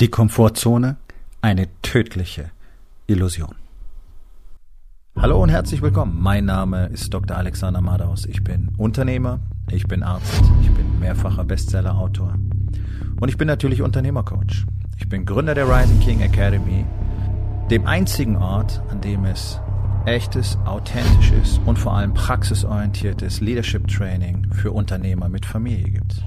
Die Komfortzone, eine tödliche Illusion. Hallo und herzlich willkommen. Mein Name ist Dr. Alexander Madaus. Ich bin Unternehmer, ich bin Arzt, ich bin mehrfacher Bestsellerautor und ich bin natürlich Unternehmercoach. Ich bin Gründer der Rising King Academy, dem einzigen Ort, an dem es echtes, authentisches und vor allem praxisorientiertes Leadership Training für Unternehmer mit Familie gibt.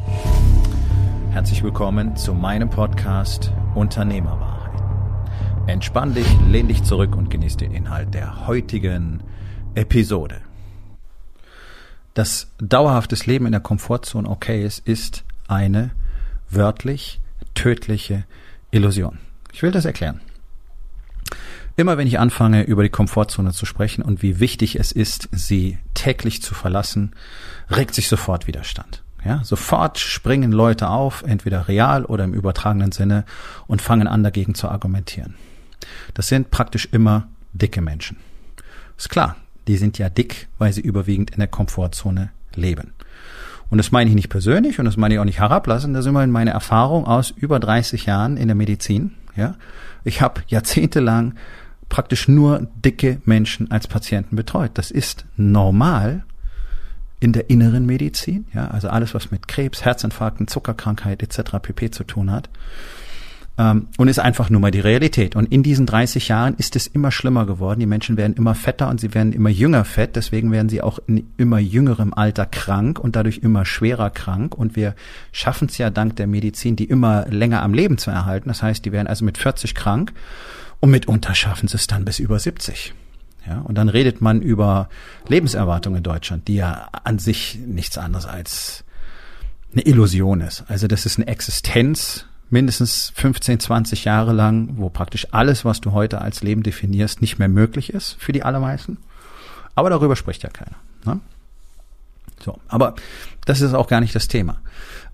Herzlich willkommen zu meinem Podcast Unternehmerwahrheit. Entspann dich, lehn dich zurück und genieß den Inhalt der heutigen Episode. Dass dauerhaftes Leben in der Komfortzone okay ist, ist eine wörtlich tödliche Illusion. Ich will das erklären. Immer wenn ich anfange, über die Komfortzone zu sprechen und wie wichtig es ist, sie täglich zu verlassen, regt sich sofort Widerstand. Ja, sofort springen Leute auf, entweder real oder im übertragenen Sinne, und fangen an, dagegen zu argumentieren. Das sind praktisch immer dicke Menschen. Ist klar, die sind ja dick, weil sie überwiegend in der Komfortzone leben. Und das meine ich nicht persönlich und das meine ich auch nicht herablassen. Das ist immerhin meine Erfahrung aus über 30 Jahren in der Medizin. Ja, ich habe jahrzehntelang praktisch nur dicke Menschen als Patienten betreut. Das ist normal in der inneren Medizin, ja, also alles, was mit Krebs, Herzinfarkten, Zuckerkrankheit etc. pp. zu tun hat. Ähm, und ist einfach nur mal die Realität. Und in diesen 30 Jahren ist es immer schlimmer geworden. Die Menschen werden immer fetter und sie werden immer jünger fett. Deswegen werden sie auch in immer jüngerem Alter krank und dadurch immer schwerer krank. Und wir schaffen es ja dank der Medizin, die immer länger am Leben zu erhalten. Das heißt, die werden also mit 40 krank und mitunter schaffen sie es dann bis über 70. Ja, und dann redet man über Lebenserwartung in Deutschland, die ja an sich nichts anderes als eine Illusion ist. Also das ist eine Existenz mindestens 15, 20 Jahre lang, wo praktisch alles, was du heute als Leben definierst, nicht mehr möglich ist für die allermeisten. Aber darüber spricht ja keiner. Ne? So, aber das ist auch gar nicht das Thema.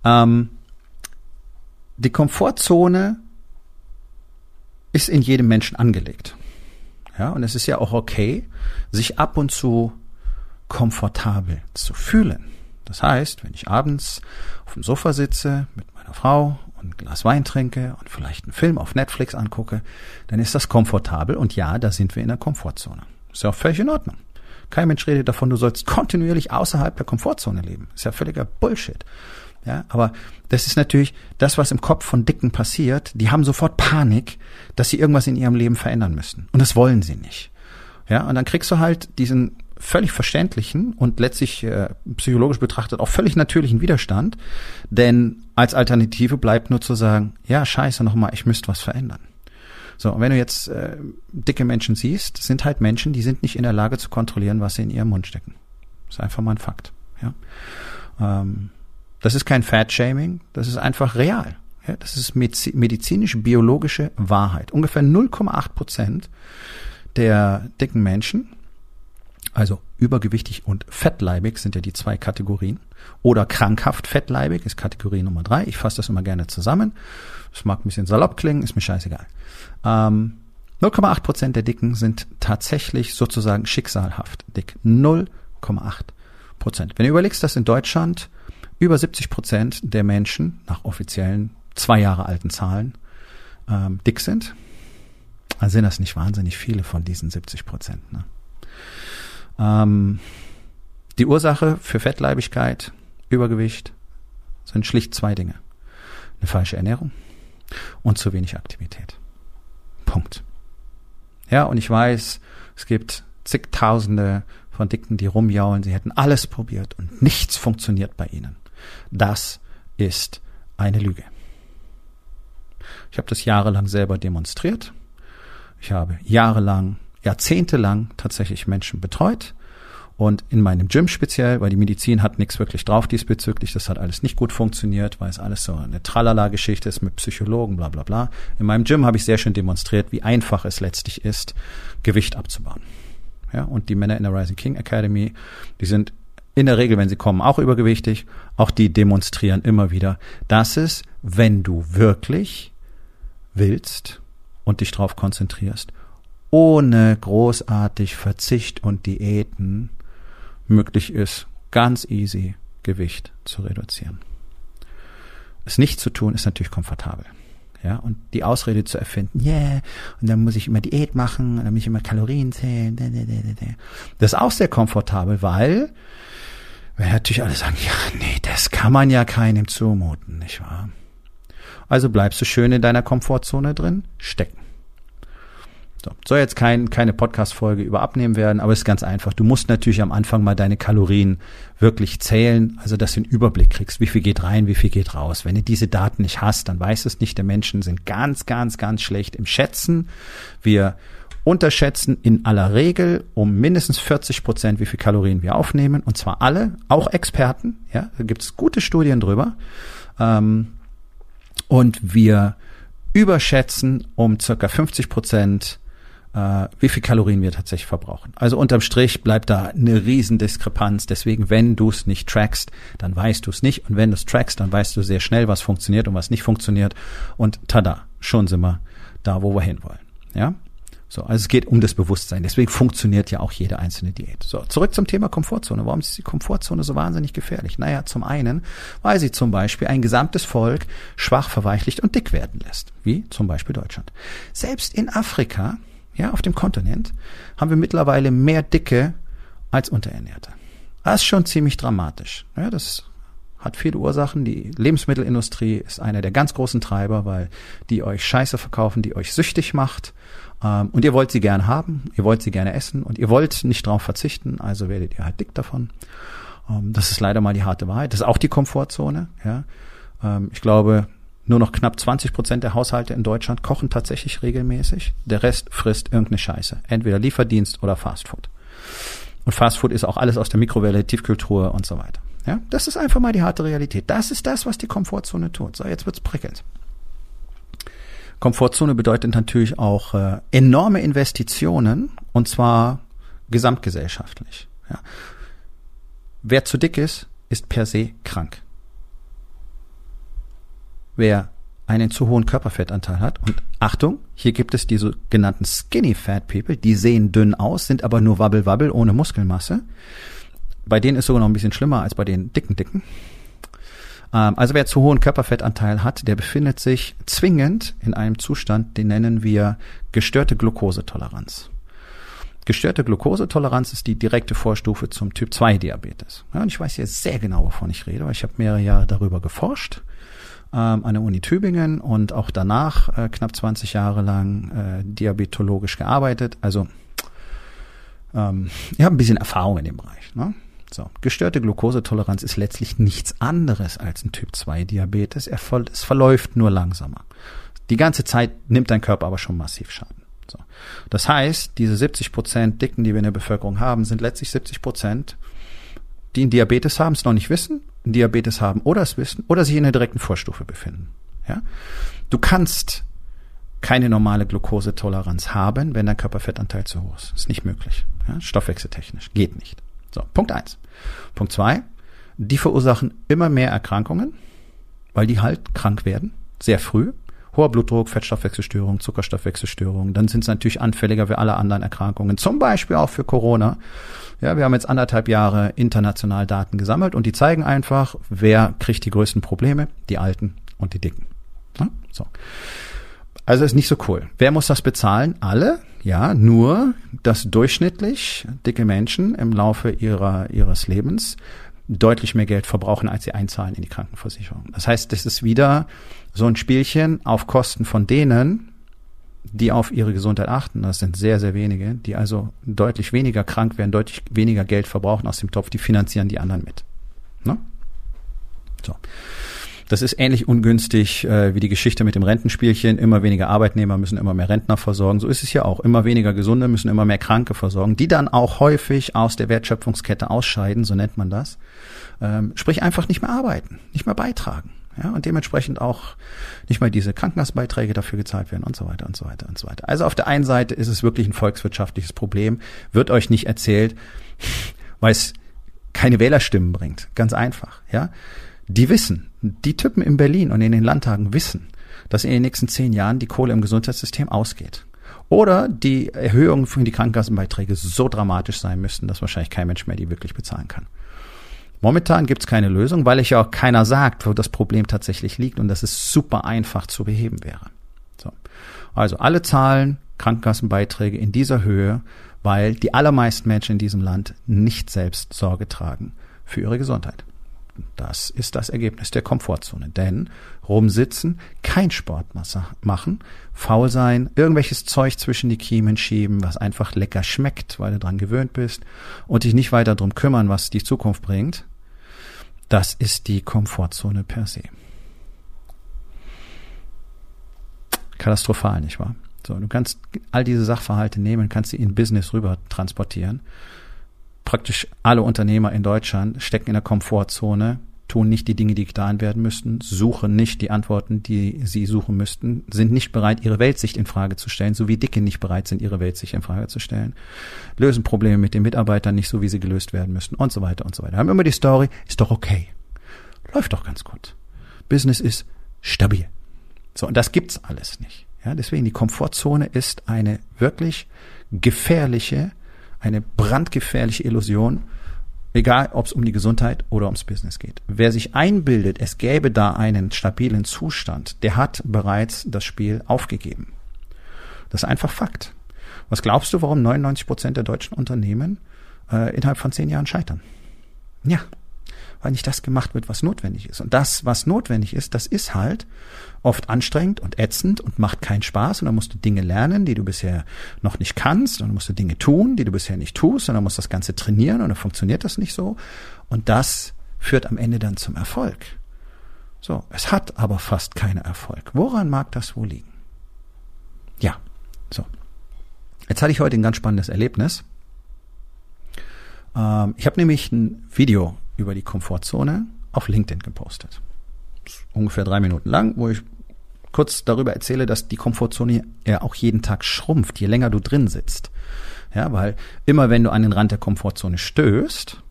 Ähm, die Komfortzone ist in jedem Menschen angelegt. Ja, und es ist ja auch okay, sich ab und zu komfortabel zu fühlen. Das heißt, wenn ich abends auf dem Sofa sitze mit meiner Frau und ein Glas Wein trinke und vielleicht einen Film auf Netflix angucke, dann ist das komfortabel und ja, da sind wir in der Komfortzone. Ist ja auch völlig in Ordnung. Kein Mensch redet davon, du sollst kontinuierlich außerhalb der Komfortzone leben. Ist ja völliger Bullshit. Ja, aber das ist natürlich das, was im Kopf von Dicken passiert. Die haben sofort Panik, dass sie irgendwas in ihrem Leben verändern müssen. Und das wollen sie nicht. Ja, und dann kriegst du halt diesen völlig verständlichen und letztlich äh, psychologisch betrachtet auch völlig natürlichen Widerstand. Denn als Alternative bleibt nur zu sagen, ja, scheiße nochmal, ich müsste was verändern. So, und wenn du jetzt äh, dicke Menschen siehst, sind halt Menschen, die sind nicht in der Lage zu kontrollieren, was sie in ihrem Mund stecken. Das ist einfach mal ein Fakt. Ja. Ähm, das ist kein Fat-Shaming, das ist einfach real. Ja, das ist medizinisch-biologische Wahrheit. Ungefähr 0,8 Prozent der dicken Menschen, also übergewichtig und fettleibig sind ja die zwei Kategorien, oder krankhaft fettleibig ist Kategorie Nummer drei. Ich fasse das immer gerne zusammen. Das mag ein bisschen salopp klingen, ist mir scheißegal. Ähm, 0,8 Prozent der Dicken sind tatsächlich sozusagen schicksalhaft dick. 0,8 Prozent. Wenn du überlegst, dass in Deutschland über 70 Prozent der Menschen nach offiziellen zwei Jahre alten Zahlen ähm, dick sind. Also sind das nicht wahnsinnig viele von diesen 70 Prozent. Ne? Ähm, die Ursache für Fettleibigkeit, Übergewicht sind schlicht zwei Dinge. Eine falsche Ernährung und zu wenig Aktivität. Punkt. Ja, und ich weiß, es gibt zigtausende von Dicken, die rumjaulen, sie hätten alles probiert und nichts funktioniert bei ihnen. Das ist eine Lüge. Ich habe das jahrelang selber demonstriert. Ich habe jahrelang, jahrzehntelang tatsächlich Menschen betreut. Und in meinem Gym speziell, weil die Medizin hat nichts wirklich drauf diesbezüglich, das hat alles nicht gut funktioniert, weil es alles so eine Tralala-Geschichte ist mit Psychologen, bla bla bla. In meinem Gym habe ich sehr schön demonstriert, wie einfach es letztlich ist, Gewicht abzubauen. Ja, und die Männer in der Rising King Academy, die sind in der Regel, wenn sie kommen, auch übergewichtig. Auch die demonstrieren immer wieder, dass es, wenn du wirklich willst und dich darauf konzentrierst, ohne großartig Verzicht und Diäten möglich ist, ganz easy Gewicht zu reduzieren. Es nicht zu tun, ist natürlich komfortabel. Ja, und die Ausrede zu erfinden, yeah, und dann muss ich immer Diät machen, und dann muss ich immer Kalorien zählen. Das ist auch sehr komfortabel, weil wir natürlich alle sagen, ja, nee, das kann man ja keinem zumuten, nicht wahr? Also bleibst du schön in deiner Komfortzone drin, stecken. So. Soll jetzt kein, keine Podcast-Folge über Abnehmen werden, aber es ist ganz einfach. Du musst natürlich am Anfang mal deine Kalorien wirklich zählen, also dass du einen Überblick kriegst, wie viel geht rein, wie viel geht raus. Wenn du diese Daten nicht hast, dann weißt du es nicht. Der Menschen sind ganz, ganz, ganz schlecht im Schätzen. Wir unterschätzen in aller Regel um mindestens 40 Prozent, wie viel Kalorien wir aufnehmen. Und zwar alle, auch Experten. Ja, da gibt es gute Studien drüber. Ähm, und wir überschätzen um circa 50 Prozent äh, wie viel Kalorien wir tatsächlich verbrauchen. Also unterm Strich bleibt da eine Riesendiskrepanz. Deswegen, wenn du es nicht trackst, dann weißt du es nicht. Und wenn du es trackst, dann weißt du sehr schnell, was funktioniert und was nicht funktioniert. Und tada, schon sind wir da, wo wir hinwollen. Ja? So, also es geht um das Bewusstsein. Deswegen funktioniert ja auch jede einzelne Diät. So, zurück zum Thema Komfortzone. Warum ist die Komfortzone so wahnsinnig gefährlich? Naja, zum einen, weil sie zum Beispiel ein gesamtes Volk schwach, verweichlicht und dick werden lässt. Wie zum Beispiel Deutschland. Selbst in Afrika ja, auf dem Kontinent, haben wir mittlerweile mehr Dicke als Unterernährte. Das ist schon ziemlich dramatisch. Ja, das hat viele Ursachen. Die Lebensmittelindustrie ist einer der ganz großen Treiber, weil die euch Scheiße verkaufen, die euch süchtig macht. Ähm, und ihr wollt sie gern haben, ihr wollt sie gerne essen und ihr wollt nicht drauf verzichten, also werdet ihr halt dick davon. Ähm, das ist leider mal die harte Wahrheit. Das ist auch die Komfortzone. Ja. Ähm, ich glaube, nur noch knapp 20 Prozent der Haushalte in Deutschland kochen tatsächlich regelmäßig. Der Rest frisst irgendeine Scheiße. Entweder Lieferdienst oder Fastfood. Und Fastfood ist auch alles aus der Mikrowelle, Tiefkultur und so weiter. Ja, das ist einfach mal die harte Realität. Das ist das, was die Komfortzone tut. So, jetzt wird's prickelnd. Komfortzone bedeutet natürlich auch äh, enorme Investitionen und zwar gesamtgesellschaftlich. Ja. Wer zu dick ist, ist per se krank wer einen zu hohen Körperfettanteil hat. Und Achtung, hier gibt es die sogenannten Skinny Fat People, die sehen dünn aus, sind aber nur wabbel-wabbel ohne Muskelmasse. Bei denen ist sogar noch ein bisschen schlimmer als bei den dicken Dicken. Ähm, also wer zu hohen Körperfettanteil hat, der befindet sich zwingend in einem Zustand, den nennen wir gestörte Glukosetoleranz. Gestörte Glukosetoleranz ist die direkte Vorstufe zum Typ 2 Diabetes. Ja, und ich weiß jetzt sehr genau, wovon ich rede, weil ich habe mehrere Jahre darüber geforscht ähm, an der Uni Tübingen und auch danach äh, knapp 20 Jahre lang äh, diabetologisch gearbeitet. Also ähm, ich habe ein bisschen Erfahrung in dem Bereich. Ne? So, gestörte Glukosetoleranz ist letztlich nichts anderes als ein Typ 2 Diabetes. Er voll, es verläuft nur langsamer. Die ganze Zeit nimmt dein Körper aber schon massiv Schaden. So. Das heißt, diese 70 Prozent Dicken, die wir in der Bevölkerung haben, sind letztlich 70 Prozent, die einen Diabetes haben, es noch nicht wissen Diabetes haben oder es wissen oder sich in der direkten Vorstufe befinden. Ja? Du kannst keine normale Glukosetoleranz haben, wenn dein Körperfettanteil zu hoch ist. Ist nicht möglich. Ja? Stoffwechseltechnisch. Geht nicht. So, Punkt eins. Punkt zwei. Die verursachen immer mehr Erkrankungen, weil die halt krank werden. Sehr früh. Hoher Blutdruck, Fettstoffwechselstörung, Zuckerstoffwechselstörung. Dann sind sie natürlich anfälliger für alle anderen Erkrankungen. Zum Beispiel auch für Corona. Ja, wir haben jetzt anderthalb Jahre international Daten gesammelt und die zeigen einfach, wer kriegt die größten Probleme, die Alten und die Dicken. Ja, so. Also ist nicht so cool. Wer muss das bezahlen? Alle? Ja, nur, dass durchschnittlich dicke Menschen im Laufe ihrer, ihres Lebens deutlich mehr Geld verbrauchen, als sie einzahlen in die Krankenversicherung. Das heißt, das ist wieder so ein Spielchen auf Kosten von denen, die auf ihre Gesundheit achten, das sind sehr, sehr wenige, die also deutlich weniger krank werden, deutlich weniger Geld verbrauchen aus dem Topf, die finanzieren die anderen mit. Ne? So. Das ist ähnlich ungünstig äh, wie die Geschichte mit dem Rentenspielchen. Immer weniger Arbeitnehmer müssen immer mehr Rentner versorgen. So ist es ja auch. Immer weniger Gesunde müssen immer mehr Kranke versorgen, die dann auch häufig aus der Wertschöpfungskette ausscheiden, so nennt man das. Ähm, sprich einfach nicht mehr arbeiten, nicht mehr beitragen ja, und dementsprechend auch nicht mal diese Krankenhausbeiträge dafür gezahlt werden und so weiter und so weiter und so weiter. Also auf der einen Seite ist es wirklich ein volkswirtschaftliches Problem, wird euch nicht erzählt, weil es keine Wählerstimmen bringt. Ganz einfach, ja. Die wissen, die Typen in Berlin und in den Landtagen wissen, dass in den nächsten zehn Jahren die Kohle im Gesundheitssystem ausgeht. Oder die Erhöhungen für die Krankenkassenbeiträge so dramatisch sein müssten, dass wahrscheinlich kein Mensch mehr die wirklich bezahlen kann. Momentan gibt es keine Lösung, weil ich ja auch keiner sagt, wo das Problem tatsächlich liegt und dass es super einfach zu beheben wäre. So. Also alle Zahlen, Krankenkassenbeiträge in dieser Höhe, weil die allermeisten Menschen in diesem Land nicht selbst Sorge tragen für ihre Gesundheit. Das ist das Ergebnis der Komfortzone. Denn rumsitzen, kein Sport machen, faul sein, irgendwelches Zeug zwischen die Kiemen schieben, was einfach lecker schmeckt, weil du dran gewöhnt bist und dich nicht weiter drum kümmern, was die Zukunft bringt, das ist die Komfortzone per se. Katastrophal, nicht wahr? So, du kannst all diese Sachverhalte nehmen, kannst sie in Business rüber transportieren praktisch alle Unternehmer in Deutschland stecken in der Komfortzone, tun nicht die Dinge, die getan werden müssten, suchen nicht die Antworten, die sie suchen müssten, sind nicht bereit, ihre Weltsicht in Frage zu stellen, so wie Dicke nicht bereit sind, ihre Weltsicht in Frage zu stellen, lösen Probleme mit den Mitarbeitern nicht so, wie sie gelöst werden müssten und so weiter und so weiter. Haben immer die Story, ist doch okay. Läuft doch ganz gut. Business ist stabil. So, und das gibt's alles nicht. Ja, deswegen die Komfortzone ist eine wirklich gefährliche eine brandgefährliche Illusion, egal ob es um die Gesundheit oder ums Business geht. Wer sich einbildet, es gäbe da einen stabilen Zustand, der hat bereits das Spiel aufgegeben. Das ist einfach Fakt. Was glaubst du, warum 99 Prozent der deutschen Unternehmen äh, innerhalb von zehn Jahren scheitern? Ja, weil nicht das gemacht wird, was notwendig ist. Und das, was notwendig ist, das ist halt oft anstrengend und ätzend und macht keinen Spaß. Und dann musst du Dinge lernen, die du bisher noch nicht kannst. Und dann musst du Dinge tun, die du bisher nicht tust. Und dann musst du das Ganze trainieren und dann funktioniert das nicht so. Und das führt am Ende dann zum Erfolg. So, es hat aber fast keinen Erfolg. Woran mag das wohl liegen? Ja, so. Jetzt hatte ich heute ein ganz spannendes Erlebnis. Ähm, ich habe nämlich ein Video über die Komfortzone auf LinkedIn gepostet. Ungefähr drei Minuten lang, wo ich kurz darüber erzähle, dass die Komfortzone ja auch jeden Tag schrumpft, je länger du drin sitzt. Ja, weil immer wenn du an den Rand der Komfortzone stößt,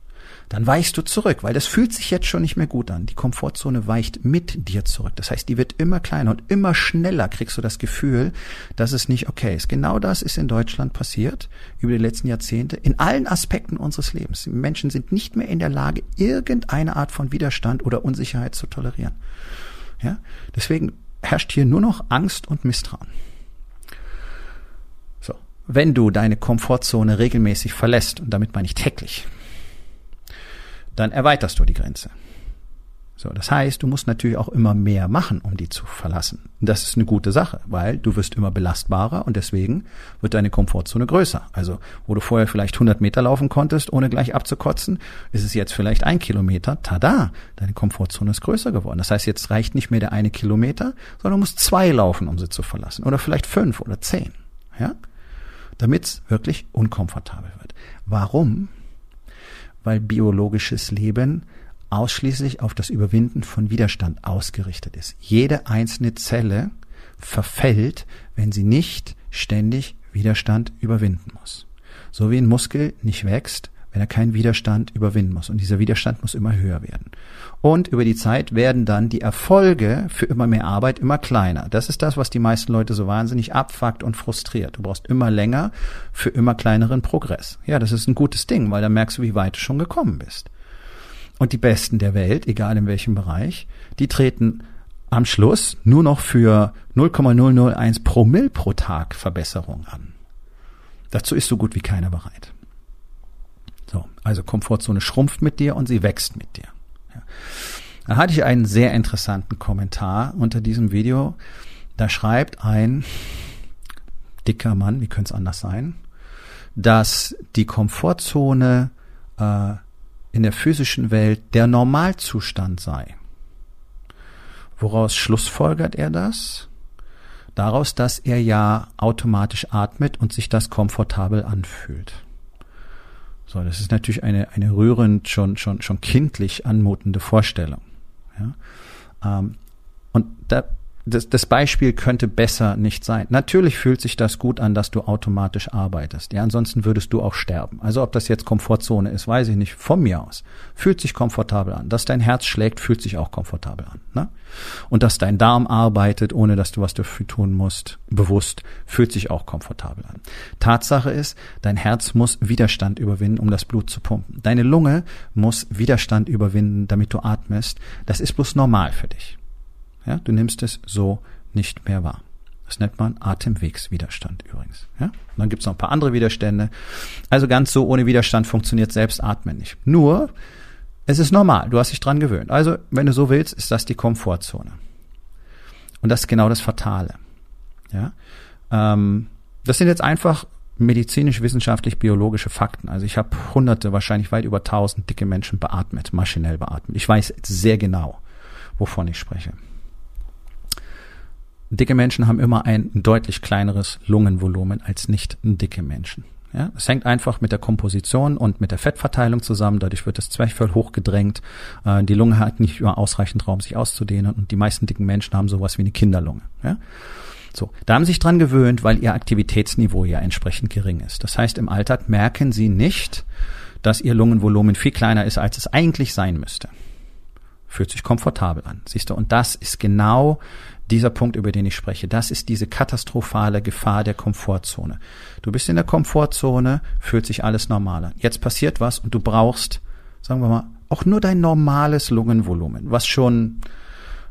dann weichst du zurück, weil das fühlt sich jetzt schon nicht mehr gut an. Die Komfortzone weicht mit dir zurück. Das heißt, die wird immer kleiner und immer schneller kriegst du das Gefühl, dass es nicht okay ist. Genau das ist in Deutschland passiert über die letzten Jahrzehnte in allen Aspekten unseres Lebens. Die Menschen sind nicht mehr in der Lage, irgendeine Art von Widerstand oder Unsicherheit zu tolerieren. Ja? Deswegen herrscht hier nur noch Angst und Misstrauen. So. Wenn du deine Komfortzone regelmäßig verlässt, und damit meine ich täglich, dann erweiterst du die Grenze. So, das heißt, du musst natürlich auch immer mehr machen, um die zu verlassen. Und das ist eine gute Sache, weil du wirst immer belastbarer und deswegen wird deine Komfortzone größer. Also, wo du vorher vielleicht 100 Meter laufen konntest, ohne gleich abzukotzen, ist es jetzt vielleicht ein Kilometer. Tada! Deine Komfortzone ist größer geworden. Das heißt, jetzt reicht nicht mehr der eine Kilometer, sondern du musst zwei laufen, um sie zu verlassen. Oder vielleicht fünf oder zehn. Ja? Damit es wirklich unkomfortabel wird. Warum? Weil biologisches Leben ausschließlich auf das Überwinden von Widerstand ausgerichtet ist. Jede einzelne Zelle verfällt, wenn sie nicht ständig Widerstand überwinden muss. So wie ein Muskel nicht wächst, wenn er keinen Widerstand überwinden muss. Und dieser Widerstand muss immer höher werden. Und über die Zeit werden dann die Erfolge für immer mehr Arbeit immer kleiner. Das ist das, was die meisten Leute so wahnsinnig abfuckt und frustriert. Du brauchst immer länger für immer kleineren Progress. Ja, das ist ein gutes Ding, weil dann merkst du, wie weit du schon gekommen bist. Und die Besten der Welt, egal in welchem Bereich, die treten am Schluss nur noch für 0,001 Promille pro Tag Verbesserung an. Dazu ist so gut wie keiner bereit. So, also Komfortzone schrumpft mit dir und sie wächst mit dir. Ja. Da hatte ich einen sehr interessanten Kommentar unter diesem Video. Da schreibt ein dicker Mann, wie könnte es anders sein, dass die Komfortzone äh, in der physischen Welt der Normalzustand sei. Woraus schlussfolgert er das? Daraus, dass er ja automatisch atmet und sich das komfortabel anfühlt. So, das ist natürlich eine, eine rührend, schon, schon, schon kindlich anmutende Vorstellung. Ja? Ähm, und da das, das Beispiel könnte besser nicht sein. Natürlich fühlt sich das gut an, dass du automatisch arbeitest. Ja, ansonsten würdest du auch sterben. Also ob das jetzt Komfortzone ist, weiß ich nicht. Von mir aus fühlt sich komfortabel an. Dass dein Herz schlägt, fühlt sich auch komfortabel an. Ne? Und dass dein Darm arbeitet, ohne dass du was dafür tun musst, bewusst, fühlt sich auch komfortabel an. Tatsache ist, dein Herz muss Widerstand überwinden, um das Blut zu pumpen. Deine Lunge muss Widerstand überwinden, damit du atmest. Das ist bloß normal für dich. Ja, du nimmst es so nicht mehr wahr. Das nennt man Atemwegswiderstand übrigens. Ja? Und dann gibt es noch ein paar andere Widerstände. Also ganz so ohne Widerstand funktioniert selbst Atmen nicht. Nur, es ist normal, du hast dich dran gewöhnt. Also, wenn du so willst, ist das die Komfortzone. Und das ist genau das Fatale. Ja? Ähm, das sind jetzt einfach medizinisch, wissenschaftlich, biologische Fakten. Also ich habe hunderte, wahrscheinlich weit über tausend dicke Menschen beatmet, maschinell beatmet. Ich weiß sehr genau, wovon ich spreche. Dicke Menschen haben immer ein deutlich kleineres Lungenvolumen als nicht dicke Menschen. Ja, es hängt einfach mit der Komposition und mit der Fettverteilung zusammen. Dadurch wird das Zwerchfell hochgedrängt. Äh, die Lunge hat nicht immer ausreichend Raum, sich auszudehnen. Und die meisten dicken Menschen haben sowas wie eine Kinderlunge. Ja? So, da haben sie sich dran gewöhnt, weil ihr Aktivitätsniveau ja entsprechend gering ist. Das heißt, im Alltag merken sie nicht, dass ihr Lungenvolumen viel kleiner ist, als es eigentlich sein müsste. Fühlt sich komfortabel an, siehst du. Und das ist genau dieser Punkt, über den ich spreche, das ist diese katastrophale Gefahr der Komfortzone. Du bist in der Komfortzone, fühlt sich alles normaler. Jetzt passiert was und du brauchst, sagen wir mal, auch nur dein normales Lungenvolumen, was schon,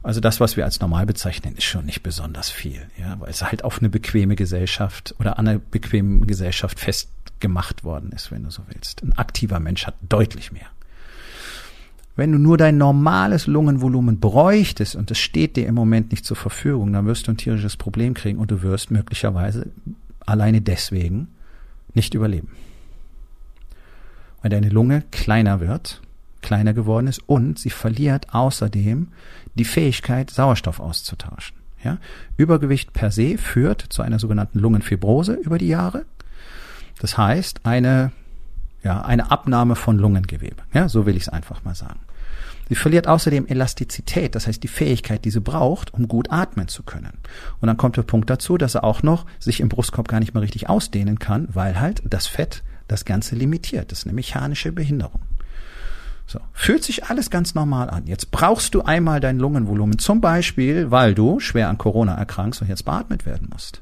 also das, was wir als normal bezeichnen, ist schon nicht besonders viel, ja, weil es halt auf eine bequeme Gesellschaft oder an einer bequemen Gesellschaft festgemacht worden ist, wenn du so willst. Ein aktiver Mensch hat deutlich mehr. Wenn du nur dein normales Lungenvolumen bräuchtest und es steht dir im Moment nicht zur Verfügung, dann wirst du ein tierisches Problem kriegen und du wirst möglicherweise alleine deswegen nicht überleben. Weil deine Lunge kleiner wird, kleiner geworden ist und sie verliert außerdem die Fähigkeit, Sauerstoff auszutauschen. Ja? Übergewicht per se führt zu einer sogenannten Lungenfibrose über die Jahre. Das heißt, eine, ja, eine Abnahme von Lungengewebe. Ja, so will ich es einfach mal sagen. Sie verliert außerdem Elastizität, das heißt die Fähigkeit, die sie braucht, um gut atmen zu können. Und dann kommt der Punkt dazu, dass er auch noch sich im Brustkorb gar nicht mehr richtig ausdehnen kann, weil halt das Fett das Ganze limitiert. Das ist eine mechanische Behinderung. So, fühlt sich alles ganz normal an. Jetzt brauchst du einmal dein Lungenvolumen, zum Beispiel, weil du schwer an Corona erkrankst und jetzt beatmet werden musst.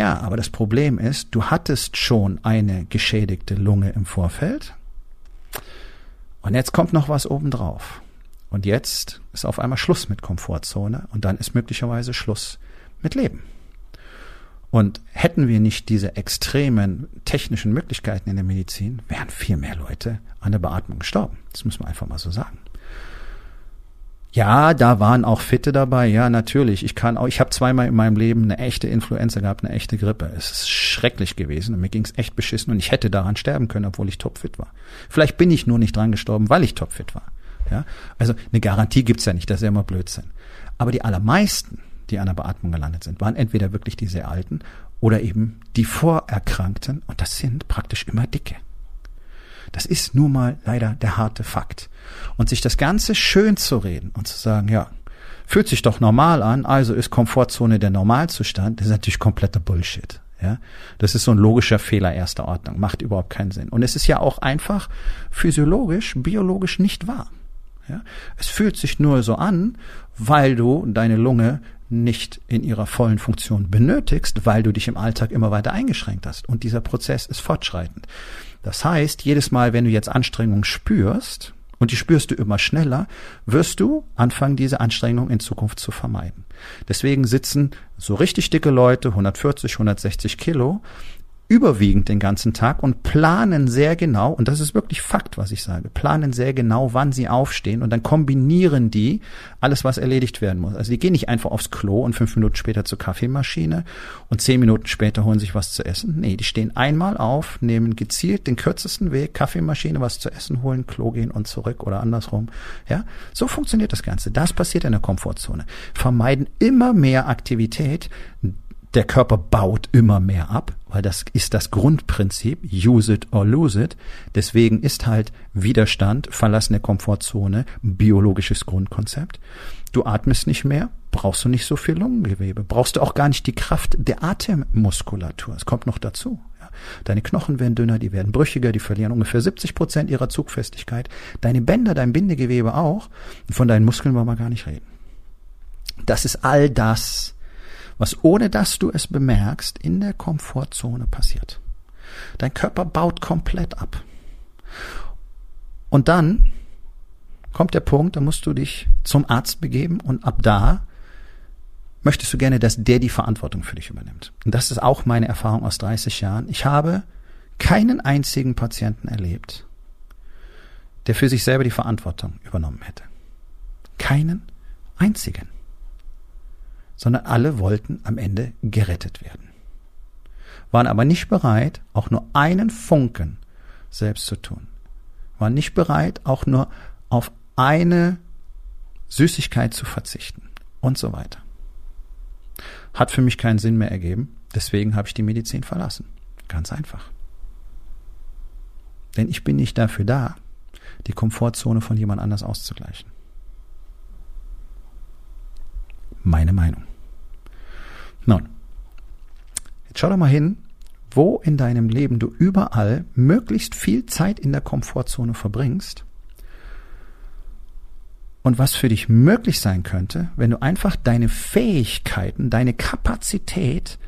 Ja, aber das Problem ist, du hattest schon eine geschädigte Lunge im Vorfeld und jetzt kommt noch was obendrauf. Und jetzt ist auf einmal Schluss mit Komfortzone und dann ist möglicherweise Schluss mit Leben. Und hätten wir nicht diese extremen technischen Möglichkeiten in der Medizin, wären viel mehr Leute an der Beatmung gestorben. Das muss man einfach mal so sagen. Ja, da waren auch Fitte dabei. Ja, natürlich. Ich kann auch, ich habe zweimal in meinem Leben eine echte Influenza gehabt, eine echte Grippe. Es ist schrecklich gewesen und mir ging's echt beschissen und ich hätte daran sterben können, obwohl ich topfit war. Vielleicht bin ich nur nicht dran gestorben, weil ich topfit war. Ja, also eine Garantie gibt's ja nicht, das ist ja immer Blödsinn. Aber die allermeisten, die an der Beatmung gelandet sind, waren entweder wirklich die sehr alten oder eben die Vorerkrankten und das sind praktisch immer Dicke. Das ist nun mal leider der harte Fakt. Und sich das Ganze schön zu reden und zu sagen, ja, fühlt sich doch normal an, also ist Komfortzone der Normalzustand, das ist natürlich kompletter Bullshit. Ja, das ist so ein logischer Fehler erster Ordnung, macht überhaupt keinen Sinn. Und es ist ja auch einfach physiologisch, biologisch nicht wahr. Ja, es fühlt sich nur so an, weil du deine Lunge nicht in ihrer vollen Funktion benötigst, weil du dich im Alltag immer weiter eingeschränkt hast. Und dieser Prozess ist fortschreitend. Das heißt, jedes Mal, wenn du jetzt Anstrengung spürst, und die spürst du immer schneller, wirst du anfangen, diese Anstrengung in Zukunft zu vermeiden. Deswegen sitzen so richtig dicke Leute, 140, 160 Kilo, überwiegend den ganzen Tag und planen sehr genau, und das ist wirklich Fakt, was ich sage, planen sehr genau, wann sie aufstehen und dann kombinieren die alles, was erledigt werden muss. Also die gehen nicht einfach aufs Klo und fünf Minuten später zur Kaffeemaschine und zehn Minuten später holen sich was zu essen. Nee, die stehen einmal auf, nehmen gezielt den kürzesten Weg, Kaffeemaschine, was zu essen holen, Klo gehen und zurück oder andersrum. Ja, so funktioniert das Ganze. Das passiert in der Komfortzone. Vermeiden immer mehr Aktivität, der Körper baut immer mehr ab, weil das ist das Grundprinzip, use it or lose it. Deswegen ist halt Widerstand, Verlassen der Komfortzone, biologisches Grundkonzept. Du atmest nicht mehr, brauchst du nicht so viel Lungengewebe, brauchst du auch gar nicht die Kraft der Atemmuskulatur. Es kommt noch dazu. Deine Knochen werden dünner, die werden brüchiger, die verlieren ungefähr 70 Prozent ihrer Zugfestigkeit. Deine Bänder, dein Bindegewebe auch. Von deinen Muskeln wollen wir gar nicht reden. Das ist all das, was ohne dass du es bemerkst, in der Komfortzone passiert. Dein Körper baut komplett ab. Und dann kommt der Punkt, da musst du dich zum Arzt begeben und ab da möchtest du gerne, dass der die Verantwortung für dich übernimmt. Und das ist auch meine Erfahrung aus 30 Jahren. Ich habe keinen einzigen Patienten erlebt, der für sich selber die Verantwortung übernommen hätte. Keinen einzigen sondern alle wollten am Ende gerettet werden. Waren aber nicht bereit, auch nur einen Funken selbst zu tun. Waren nicht bereit, auch nur auf eine Süßigkeit zu verzichten und so weiter. Hat für mich keinen Sinn mehr ergeben, deswegen habe ich die Medizin verlassen. Ganz einfach. Denn ich bin nicht dafür da, die Komfortzone von jemand anders auszugleichen. Meine Meinung. Nun, jetzt schau doch mal hin, wo in deinem Leben du überall möglichst viel Zeit in der Komfortzone verbringst und was für dich möglich sein könnte, wenn du einfach deine Fähigkeiten, deine Kapazität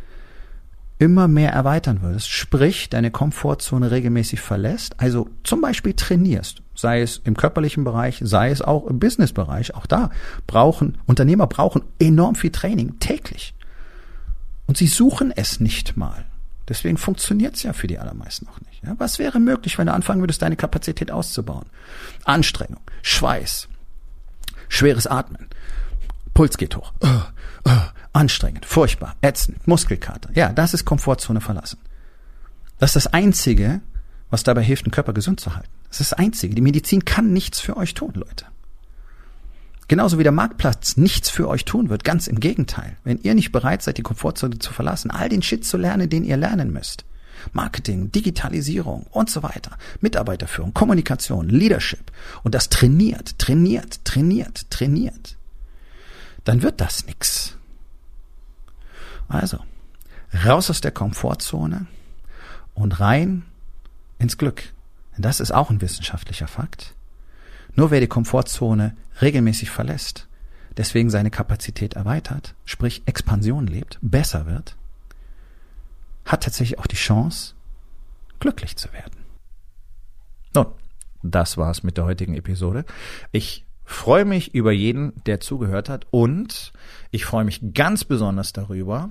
immer mehr erweitern würdest, sprich deine Komfortzone regelmäßig verlässt, also zum Beispiel trainierst, sei es im körperlichen Bereich, sei es auch im Businessbereich, auch da brauchen Unternehmer brauchen enorm viel Training täglich. Und sie suchen es nicht mal. Deswegen funktioniert es ja für die allermeisten noch nicht. Ja, was wäre möglich, wenn du anfangen würdest, deine Kapazität auszubauen? Anstrengung, Schweiß, schweres Atmen, Puls geht hoch, uh, uh, anstrengend, furchtbar, ätzend, Muskelkater. Ja, das ist Komfortzone verlassen. Das ist das Einzige, was dabei hilft, den Körper gesund zu halten. Das ist das Einzige. Die Medizin kann nichts für euch tun, Leute. Genauso wie der Marktplatz nichts für euch tun wird. Ganz im Gegenteil. Wenn ihr nicht bereit seid, die Komfortzone zu verlassen, all den Shit zu lernen, den ihr lernen müsst. Marketing, Digitalisierung und so weiter. Mitarbeiterführung, Kommunikation, Leadership. Und das trainiert, trainiert, trainiert, trainiert. Dann wird das nix. Also, raus aus der Komfortzone und rein ins Glück. Das ist auch ein wissenschaftlicher Fakt. Nur wer die Komfortzone regelmäßig verlässt, deswegen seine Kapazität erweitert, sprich Expansion lebt, besser wird, hat tatsächlich auch die Chance, glücklich zu werden. Nun, das war's mit der heutigen Episode. Ich freue mich über jeden, der zugehört hat und ich freue mich ganz besonders darüber,